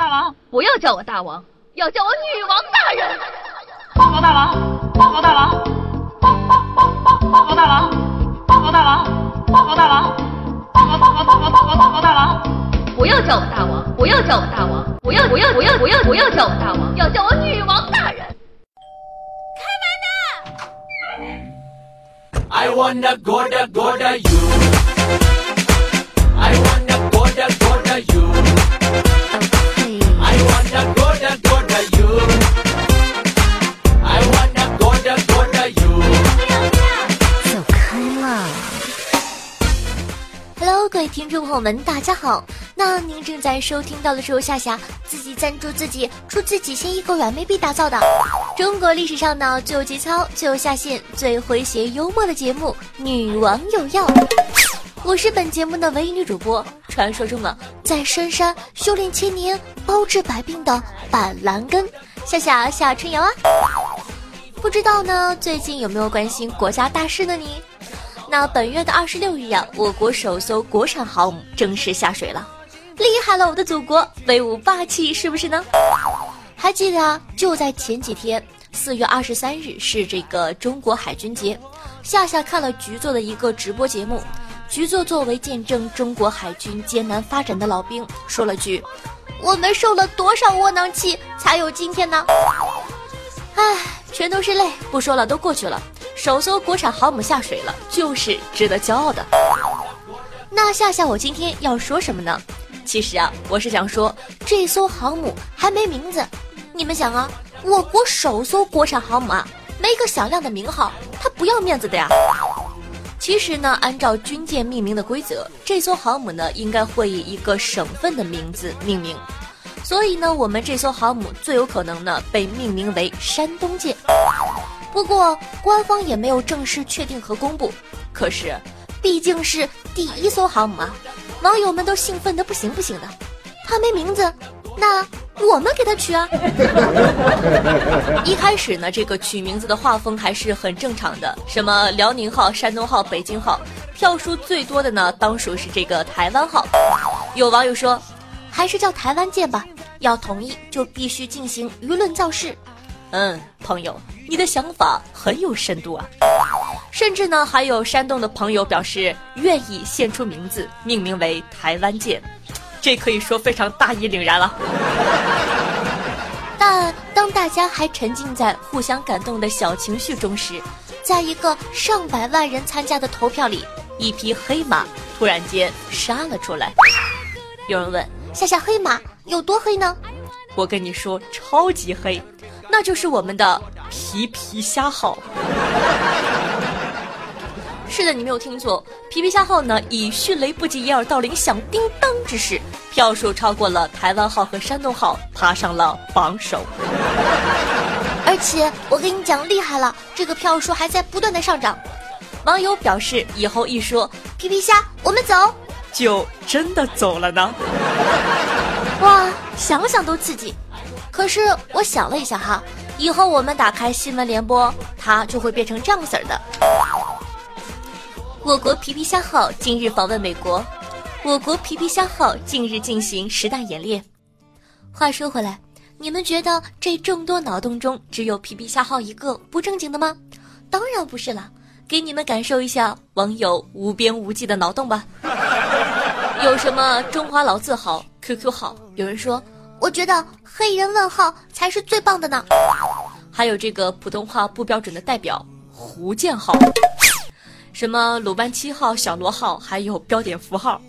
大王，不要叫我大王，要叫我女王大人。报告大王，报告大王，报报报报报告大王，报告大王，报告大王，报告报告报告报告报告大王。不要叫我大王，不要叫我大王，不要不要不要不要不要叫我大王，要叫我女王大人。开门呐！I wanna go to go to you. I wanna go to go to you. 走开啦！Hello，各位听众朋友们，大家好。那您正在收听到的是由夏夏自己赞助自己出自己千亿个软妹币打造的中国历史上呢最有节操、最有下限、最诙谐幽默的节目《女王有药》。我是本节目的唯一女主播，传说中的在深山修炼千年、包治百病的板蓝根夏夏夏春瑶啊。不知道呢，最近有没有关心国家大事呢？你？那本月的二十六日呀，我国首艘国产航母正式下水了，厉害了，我的祖国，威武霸气，是不是呢？还记得啊，就在前几天，四月二十三日是这个中国海军节，夏夏看了局座的一个直播节目，局座作为见证中国海军艰难发展的老兵，说了句：“我们受了多少窝囊气，才有今天呢？”唉，全都是泪，不说了，都过去了。首艘国产航母下水了，就是值得骄傲的。那夏夏，我今天要说什么呢？其实啊，我是想说，这艘航母还没名字。你们想啊，我国首艘国产航母啊，没个响亮的名号，它不要面子的呀。其实呢，按照军舰命名的规则，这艘航母呢应该会以一个省份的名字命名。所以呢，我们这艘航母最有可能呢被命名为山东舰。不过官方也没有正式确定和公布。可是，毕竟是第一艘航母啊，网友们都兴奋的不行不行的。它没名字，那我们给他取啊。一开始呢，这个取名字的画风还是很正常的，什么辽宁号、山东号、北京号，票数最多的呢，当属是这个台湾号。有网友说，还是叫台湾舰吧，要统一就必须进行舆论造势。嗯，朋友，你的想法很有深度啊！甚至呢，还有山东的朋友表示愿意献出名字，命名为台湾舰，这可以说非常大义凛然了。但当大家还沉浸在互相感动的小情绪中时，在一个上百万人参加的投票里，一匹黑马突然间杀了出来。有人问：夏夏，黑马有多黑呢？我跟你说，超级黑。那就是我们的皮皮虾号。是的，你没有听错，皮皮虾号呢以迅雷不及掩耳盗铃响叮当之势，票数超过了台湾号和山东号，爬上了榜首。而且我跟你讲，厉害了，这个票数还在不断的上涨。网友表示，以后一说皮皮虾，我们走，就真的走了呢。哇，想想都刺激。可是我想了一下哈，以后我们打开新闻联播，它就会变成这样式儿的。我国皮皮虾号今日访问美国，我国皮皮虾号近日进行实弹演练。话说回来，你们觉得这众多脑洞中只有皮皮虾号一个不正经的吗？当然不是啦，给你们感受一下网友无边无际的脑洞吧。有什么中华老字号、QQ 号？有人说。我觉得黑人问号才是最棒的呢，还有这个普通话不标准的代表胡建号，什么鲁班七号、小罗号，还有标点符号。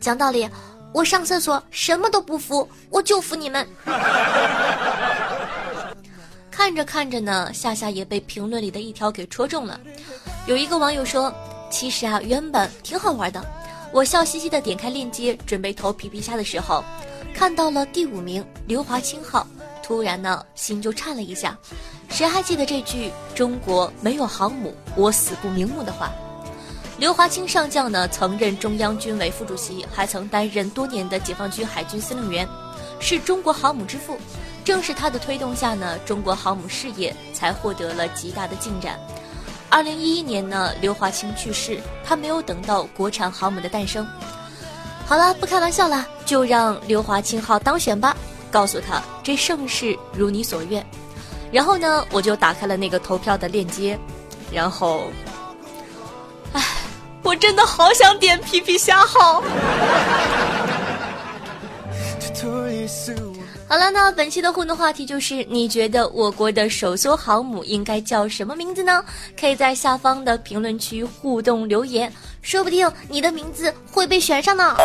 讲道理，我上厕所什么都不服，我就服你们。看着看着呢，夏夏也被评论里的一条给戳中了。有一个网友说：“其实啊，原本挺好玩的。我笑嘻嘻的点开链接，准备投皮皮虾的时候。”看到了第五名刘华清号，突然呢心就颤了一下。谁还记得这句“中国没有航母，我死不瞑目”的话？刘华清上将呢曾任中央军委副主席，还曾担任多年的解放军海军司令员，是中国航母之父。正是他的推动下呢，中国航母事业才获得了极大的进展。二零一一年呢，刘华清去世，他没有等到国产航母的诞生。好了，不开玩笑了，就让刘华清号当选吧。告诉他这盛世如你所愿。然后呢，我就打开了那个投票的链接，然后，我真的好想点皮皮虾号。好了，那本期的互动话题就是：你觉得我国的首艘航母应该叫什么名字呢？可以在下方的评论区互动留言，说不定你的名字会被选上呢。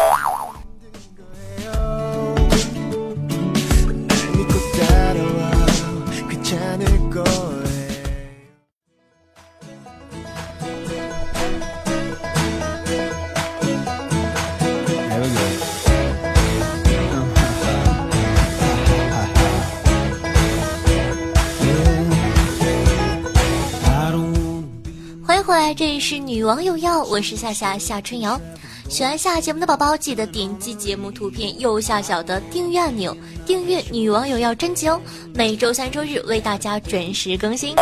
欢迎回来，这里是女王有药，我是夏夏夏春瑶。喜欢下节目的宝宝，记得点击节目图片右下角的订阅按钮，订阅女王有药专辑哦。每周三、周日为大家准时更新。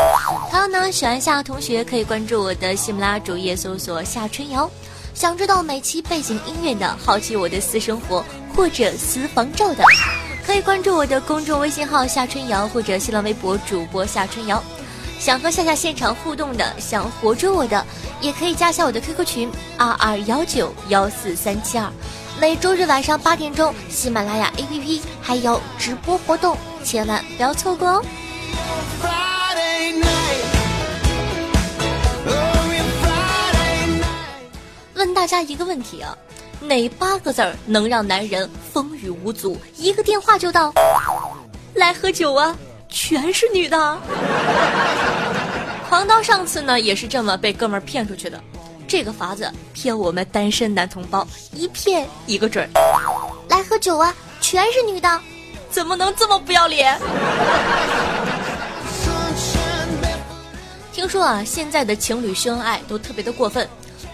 还有呢，喜欢夏同学可以关注我的喜马拉雅主页，搜索夏春瑶。想知道每期背景音乐的，好奇我的私生活或者私房照的，可以关注我的公众微信号夏春瑶或者新浪微博主播夏春瑶。想和夏夏现场互动的，想活捉我的，也可以加下我的 QQ 群二二幺九幺四三七二。每周日晚上八点钟，喜马拉雅 APP 还有直播活动，千万不要错过哦。问大家一个问题啊，哪八个字儿能让男人风雨无阻，一个电话就到？来喝酒啊！全是女的，狂刀上次呢也是这么被哥们儿骗出去的，这个法子骗我们单身男同胞一骗一个准儿。来喝酒啊，全是女的，怎么能这么不要脸？听说啊，现在的情侣秀恩爱都特别的过分，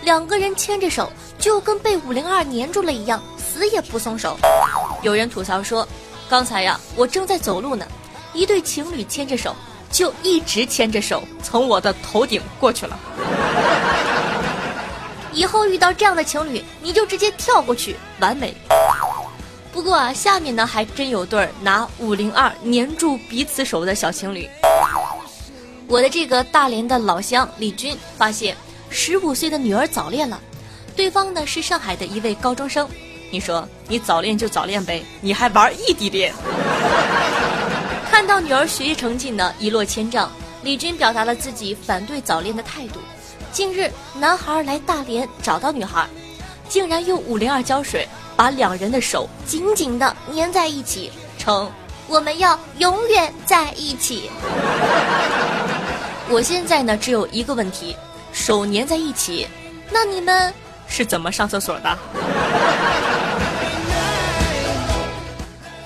两个人牵着手就跟被五零二粘住了一样，死也不松手。有人吐槽说，刚才呀，我正在走路呢。一对情侣牵着手，就一直牵着手，从我的头顶过去了。以后遇到这样的情侣，你就直接跳过去，完美。不过啊，下面呢还真有对儿拿五零二粘住彼此手的小情侣。我的这个大连的老乡李军发现，十五岁的女儿早恋了，对方呢是上海的一位高中生。你说你早恋就早恋呗，你还玩异地恋？看到女儿学习成绩呢一落千丈，李军表达了自己反对早恋的态度。近日，男孩来大连找到女孩，竟然用五零二胶水把两人的手紧紧地粘在一起，称我们要永远在一起。我现在呢只有一个问题：手粘在一起，那你们是怎么上厕所的？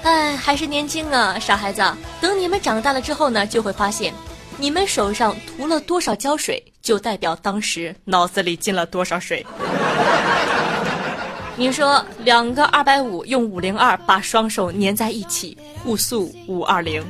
哎，还是年轻啊，傻孩子！等你们长大了之后呢，就会发现，你们手上涂了多少胶水，就代表当时脑子里进了多少水。你说两个二百五用五零二把双手粘在一起，互诉五二零。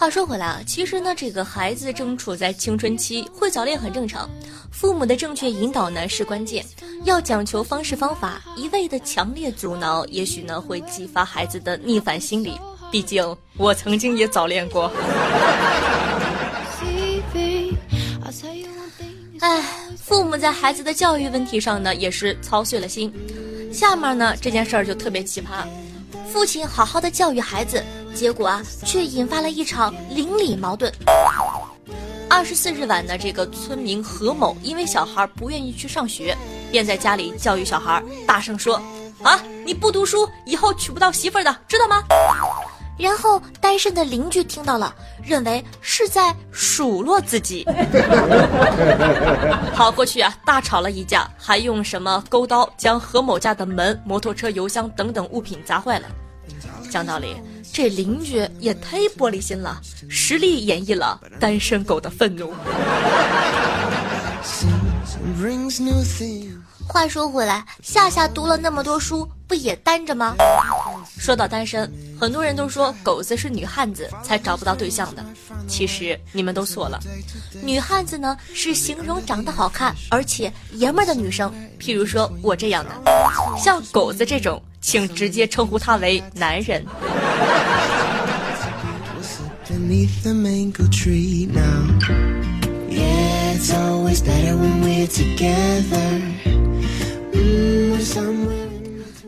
话说回来啊，其实呢，这个孩子正处在青春期，会早恋很正常。父母的正确引导呢是关键，要讲求方式方法，一味的强烈阻挠，也许呢会激发孩子的逆反心理。毕竟我曾经也早恋过。哎，父母在孩子的教育问题上呢也是操碎了心。下面呢这件事儿就特别奇葩，父亲好好的教育孩子。结果啊，却引发了一场邻里矛盾。二十四日晚呢，这个村民何某因为小孩不愿意去上学，便在家里教育小孩，大声说：“啊，你不读书，以后娶不到媳妇的，知道吗？”然后单身的邻居听到了，认为是在数落自己。好，过去啊，大吵了一架，还用什么钩刀将何某家的门、摩托车、油箱等等物品砸坏了。讲道理。这邻居也忒玻璃心了，实力演绎了单身狗的愤怒。话说回来，夏夏读了那么多书，不也单着吗？说到单身，很多人都说狗子是女汉子才找不到对象的，其实你们都错了。女汉子呢是形容长得好看而且爷们儿的女生，譬如说我这样的。像狗子这种，请直接称呼他为男人。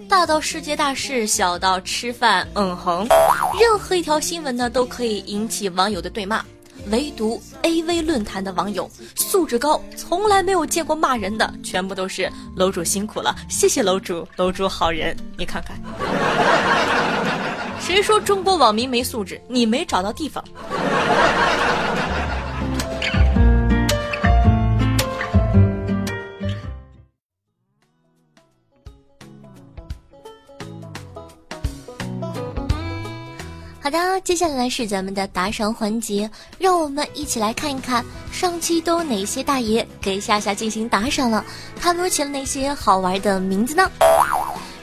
大到世界大事小到吃饭。嗯哼任何一条新闻呢都可以引起网友的对骂唯独 av 论坛的网友素质高从来没有见过骂人的全部都是楼主辛苦了谢谢楼主楼主好人你看看谁说中国网民没素质？你没找到地方。好的，接下来是咱们的打赏环节，让我们一起来看一看上期都有哪些大爷给夏夏进行打赏了，他们都起了哪些好玩的名字呢？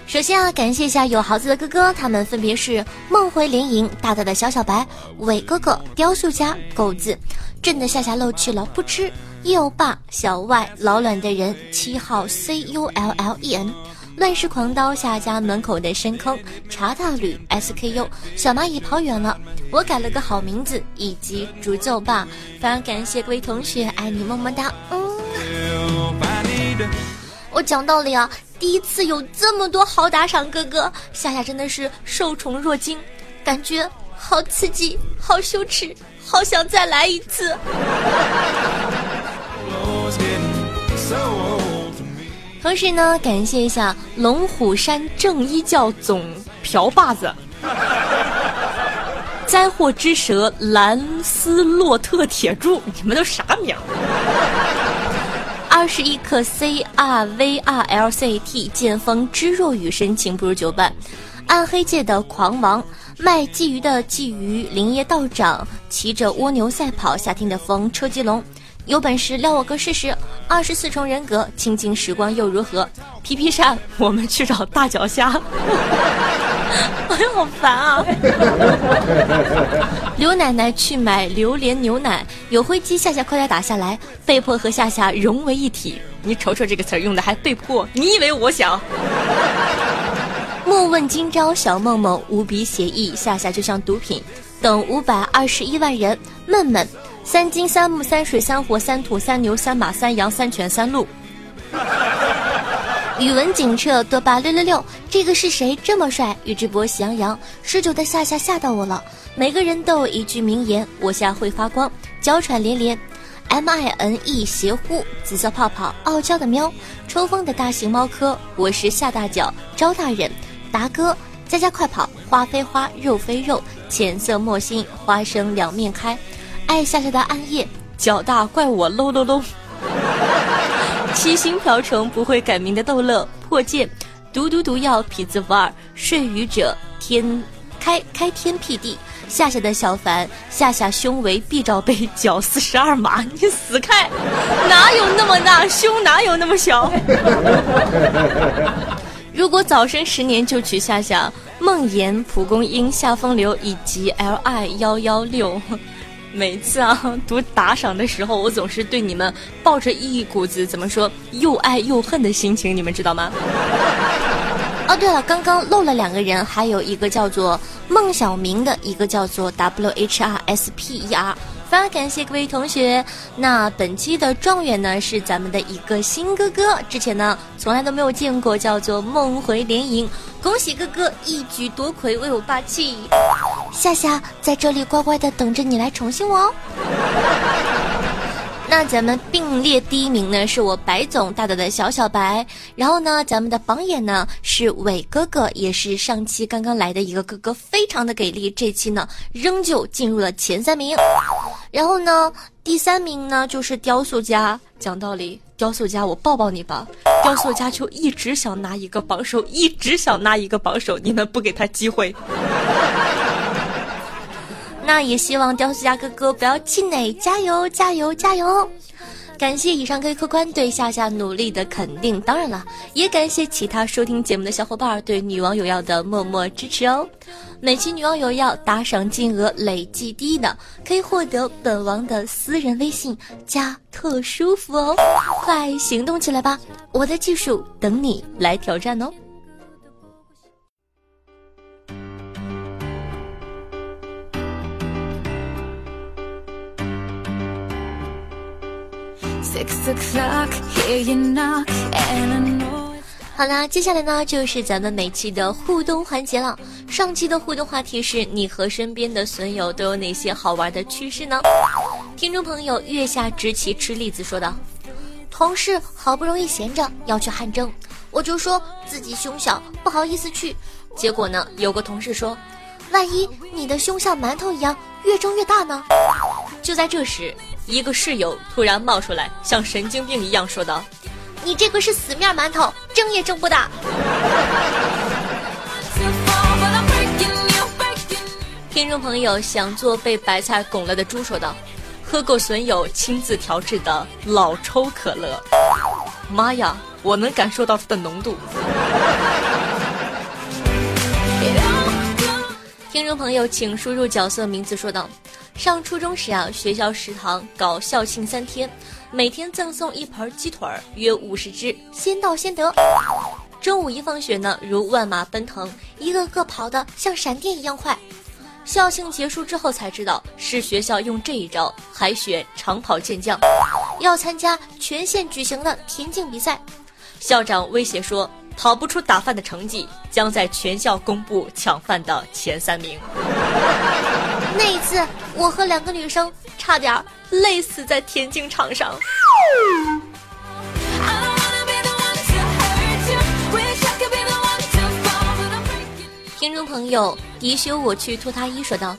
首先啊，感谢一下有豪子的哥哥，他们分别是梦回联营、大大的小小白、伟哥哥、雕塑家、狗子、朕的夏夏漏去了不吃、欧霸、小外、老卵的人、七号 C U L L E N。乱世狂刀下家门口的深坑，茶大吕 SKU 小蚂蚁跑远了，我改了个好名字，以及竹奏霸，非常感谢各位同学，爱你么么哒，嗯。我讲道理啊，第一次有这么多好打赏哥哥，夏夏真的是受宠若惊，感觉好刺激，好羞耻，好想再来一次。同时呢，感谢一下龙虎山正一教总瓢把子，灾祸之蛇兰斯洛特铁柱，你们都啥名？二十一克 C R V R L C T 剑锋知若雨深情不如久伴，暗黑界的狂王卖鲫鱼的鲫鱼林业道长骑着蜗牛赛跑，夏天的风车吉龙。有本事撩我个试试！二十四重人格，清静时光又如何？皮皮扇，我们去找大脚虾。哎呀，好烦啊！刘奶奶去买榴莲牛奶，有灰机，夏夏快点打下来，被迫和夏夏融为一体。你瞅瞅这个词儿用的还被迫，你以为我想？莫问今朝，小梦梦无比写意，夏夏就像毒品。等五百二十一万人，闷闷。三金三木三水三火三土三牛三马三羊三犬三鹿。语文警澈多巴六六六，这个是谁这么帅？宇智波喜羊羊，十九的夏夏吓到我了。每个人都有一句名言，我夏会发光，娇喘连连。M I N E 邪乎，紫色泡泡，傲娇的喵，抽风的大型猫科，我是夏大脚，招大人，达哥，家家快跑，花非花，肉非肉，浅色墨心，花生两面开。爱夏夏的暗夜，脚大怪我喽喽喽。七星瓢虫不会改名的逗乐破剑，毒毒毒药痞子不二睡鱼者天开开天辟地。夏夏的小凡，夏夏胸围 B 罩杯，脚四十二码，你死开！哪有那么大胸？哪有那么小？如果早生十年就娶夏夏，梦妍、蒲公英、夏风流以及 L I 幺幺六。每次啊读打赏的时候，我总是对你们抱着一股子怎么说又爱又恨的心情，你们知道吗？哦，对了，刚刚漏了两个人，还有一个叫做孟小明的，一个叫做 W H R S P E R。非常感谢各位同学。那本期的状元呢是咱们的一个新哥哥，之前呢从来都没有见过，叫做梦回联营。恭喜哥哥一举夺魁，威武霸气！夏夏在这里乖乖的等着你来宠幸我哦。那咱们并列第一名呢，是我白总大大的小小白，然后呢，咱们的榜眼呢是伟哥哥，也是上期刚刚来的一个哥哥，非常的给力，这期呢仍旧进入了前三名。然后呢，第三名呢就是雕塑家，讲道理，雕塑家我抱抱你吧，雕塑家就一直想拿一个榜首，一直想拿一个榜首，你们不给他机会。那也希望雕塑家哥哥不要气馁，加油加油加油！感谢以上各位客官对夏夏努力的肯定，当然了，也感谢其他收听节目的小伙伴对女王有药的默默支持哦。每期女王有药打赏金额累计第一的，可以获得本王的私人微信加特舒服哦，快行动起来吧！我的技术等你来挑战哦。好啦，接下来呢就是咱们每期的互动环节了。上期的互动话题是你和身边的损友都有哪些好玩的趣事呢？听众朋友月下执棋吃栗子说道：“同事好不容易闲着要去汗蒸，我就说自己胸小不好意思去。结果呢，有个同事说，万一你的胸像馒头一样越蒸越大呢？就在这时。”一个室友突然冒出来，像神经病一样说道：“你这个是死面馒头，蒸也蒸不大。” 听众朋友想做被白菜拱了的猪说道：“喝过损友亲自调制的老抽可乐，妈呀，我能感受到它的浓度。”听众朋友请输入角色名字说道。上初中时啊，学校食堂搞校庆三天，每天赠送一盆鸡腿儿，约五十只，先到先得。中午一放学呢，如万马奔腾，一个个跑得像闪电一样快。校庆结束之后才知道，是学校用这一招海选长跑健将，要参加全县举行的田径比赛。校长威胁说，跑不出打饭的成绩，将在全校公布抢饭的前三名。那一次，我和两个女生差点累死在田径场上。听众朋友，迪修我去脱他衣说道：“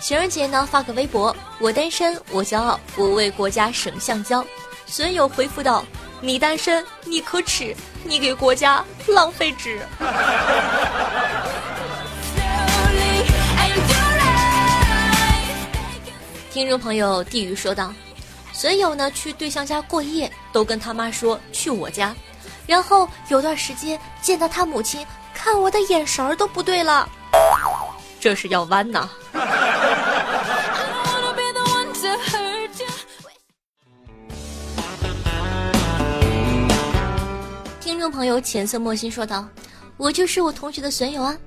情人节呢，发个微博，我单身，我骄傲，我为国家省橡胶。”损友回复道：“你单身，你可耻，你给国家浪费纸。”听众朋友，地狱说道：“损友呢去对象家过夜，都跟他妈说去我家，然后有段时间见到他母亲看我的眼神儿都不对了，这是要弯呐。”听众朋友，浅色墨心说道：“我就是我同学的损友啊。”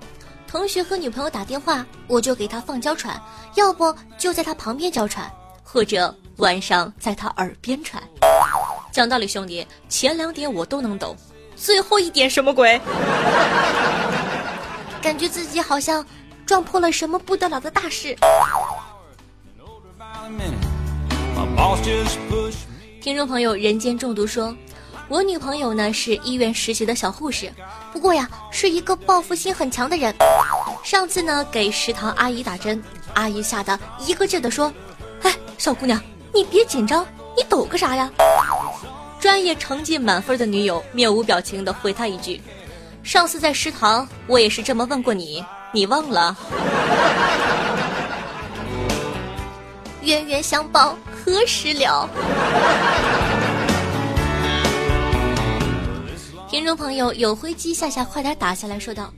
同学和女朋友打电话，我就给他放娇喘，要不就在他旁边娇喘，或者晚上在他耳边喘。讲道理，兄弟，前两点我都能懂，最后一点什么鬼？感觉自己好像撞破了什么不得了的大事。听众朋友，人间中毒说。我女朋友呢是医院实习的小护士，不过呀是一个报复心很强的人。上次呢给食堂阿姨打针，阿姨吓得一个劲的说：“哎，小姑娘，你别紧张，你抖个啥呀？”专业成绩满分的女友面无表情的回他一句：“上次在食堂我也是这么问过你，你忘了？”冤冤相报何时了？听众朋友，有灰机下下快点打下来说道：“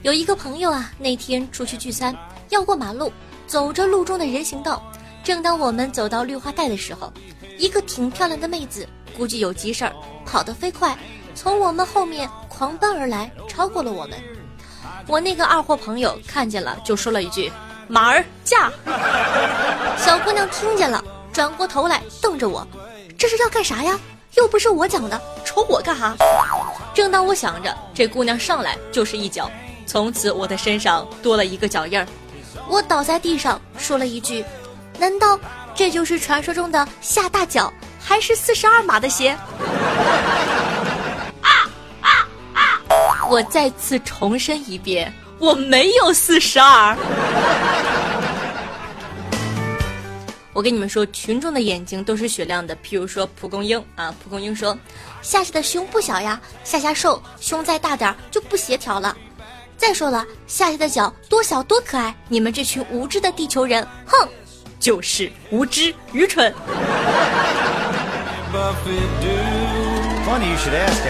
有一个朋友啊，那天出去聚餐，要过马路，走着路中的人行道。正当我们走到绿化带的时候，一个挺漂亮的妹子，估计有急事儿，跑得飞快，从我们后面狂奔而来，超过了我们。我那个二货朋友看见了，就说了一句：‘马儿驾！’小姑娘听见了，转过头来瞪着我，这是要干啥呀？又不是我讲的。”瞅我干哈？正当我想着，这姑娘上来就是一脚，从此我的身上多了一个脚印儿。我倒在地上，说了一句：“难道这就是传说中的下大脚，还是四十二码的鞋？”啊啊啊！我再次重申一遍，我没有四十二。我跟你们说，群众的眼睛都是雪亮的。譬如说蒲公英啊，蒲公英说：“夏夏的胸不小呀，夏夏瘦，胸再大点就不协调了。”再说了，夏夏的脚多小多可爱，你们这群无知的地球人，哼，就是无知愚蠢。Funny you should ask,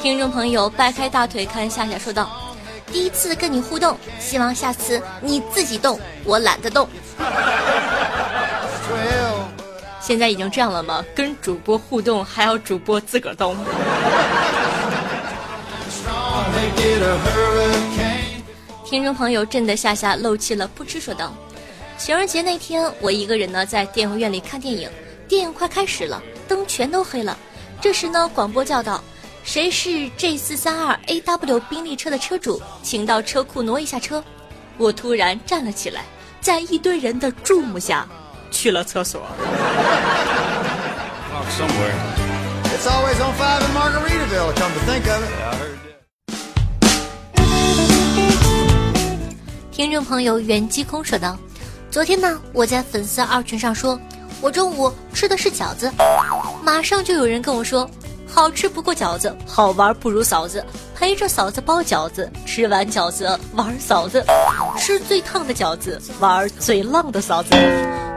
听众朋友掰开大腿看夏夏说道：“第一次跟你互动，希望下次你自己动，我懒得动。现在已经这样了吗？跟主播互动还要主播自个儿动.听众朋友震得夏夏漏气了，噗嗤说道：“情人节那天，我一个人呢在电影院里看电影，电影快开始了，灯全都黑了。这时呢，广播叫道：‘谁是 J 四三二 AW 宾利车的车主，请到车库挪一下车。’我突然站了起来，在一堆人的注目下，去了厕所。It's always on five in Margaritaville. Come to think of it. I heard that. 听众朋友袁击空说道：“昨天呢，我在粉丝二群上说，我中午吃的是饺子，马上就有人跟我说，好吃不过饺子，好玩不如嫂子，陪着嫂子包饺子，吃完饺子玩嫂子，吃最烫的饺子，玩最浪的嫂子，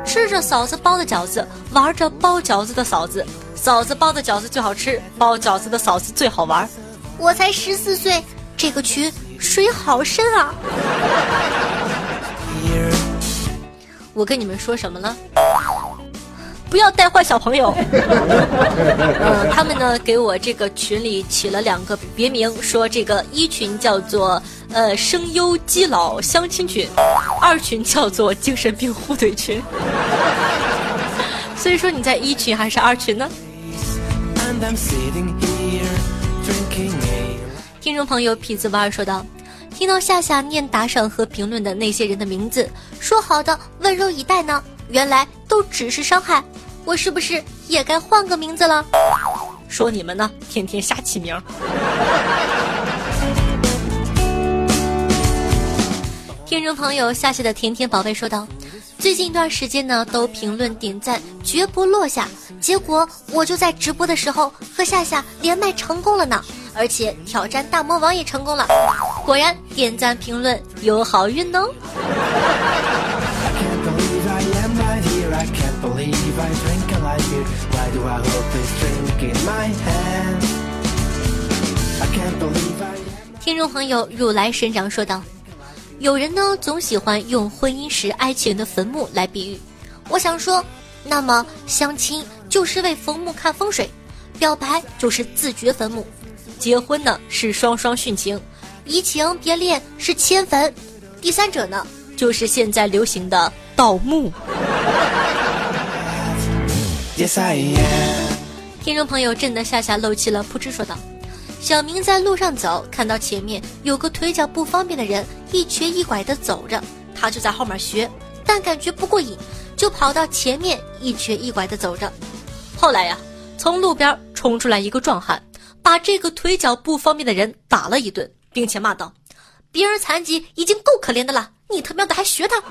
吃着嫂子包的饺子，玩着包饺子的嫂子，嫂子包的饺子最好吃，包饺子的嫂子最好玩。我才十四岁，这个群水好深啊！” 我跟你们说什么了？不要带坏小朋友。呃，他们呢给我这个群里起了两个别名，说这个一群叫做呃声优基佬相亲群，二群叫做精神病互怼群。所以说你在一群还是二群呢？听众朋友痞子娃儿说道：“听到夏夏念打赏和评论的那些人的名字，说好的温柔以待呢，原来都只是伤害。我是不是也该换个名字了？说你们呢，天天瞎起名。”听众朋友夏夏的甜甜宝贝说道：“最近一段时间呢，都评论点赞绝不落下，结果我就在直播的时候和夏夏连麦成功了呢，而且挑战大魔王也成功了。果然点赞评论有好运哦。I can't believe I drink a life here. Why do I hold this drink in my hand? I can't believe I 听众朋友如来神掌说道：“有人呢总喜欢用婚姻时爱情的坟墓来比喻，我想说，那么相亲就是为坟墓看风水，表白就是自掘坟墓，结婚呢是双双殉情，移情别恋是迁坟，第三者呢就是现在流行的盗墓。”听众朋友震得夏夏漏气了，噗嗤说道：“小明在路上走，看到前面有个腿脚不方便的人一瘸一拐的走着，他就在后面学，但感觉不过瘾，就跑到前面一瘸一拐的走着。后来呀，从路边冲出来一个壮汉，把这个腿脚不方便的人打了一顿，并且骂道：‘别人残疾已经够可怜的了，你他喵的还学他！’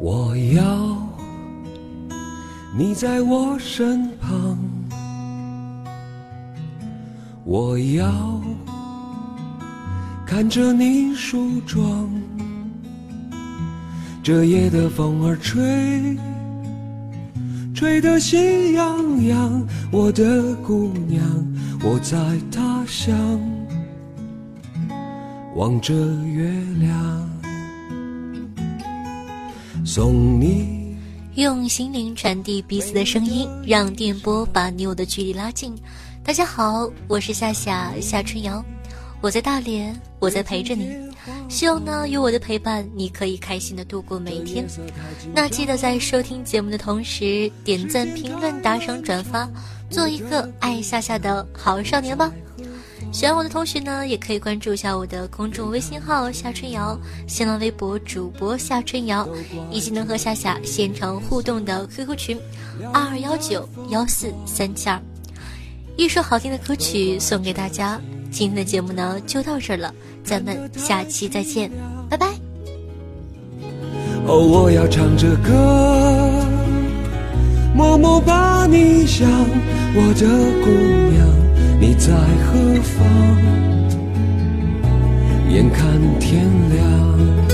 我要你在我身旁，我要看着你梳妆。这夜的风儿吹，吹得心痒痒。我的姑娘，我在他乡望着月亮。送你用心灵传递彼此的声音，让电波把你我的距离拉近。大家好，我是夏夏夏春瑶，我在大连，我在陪着你。希望呢，有我的陪伴，你可以开心的度过每一天。那记得在收听节目的同时，点赞、评论、打赏、转发，做一个爱夏夏的好少年吧。喜欢我的同学呢，也可以关注一下我的公众微信号夏春瑶、新浪微博主播夏春瑶，以及能和夏夏现场互动的 QQ 群二二幺九幺四三七二。一首好听的歌曲送给大家。今天的节目呢就到这儿了，咱们下期再见，拜拜。哦，我要唱着歌，默默把你想，我的姑娘，你在何方？眼看天亮。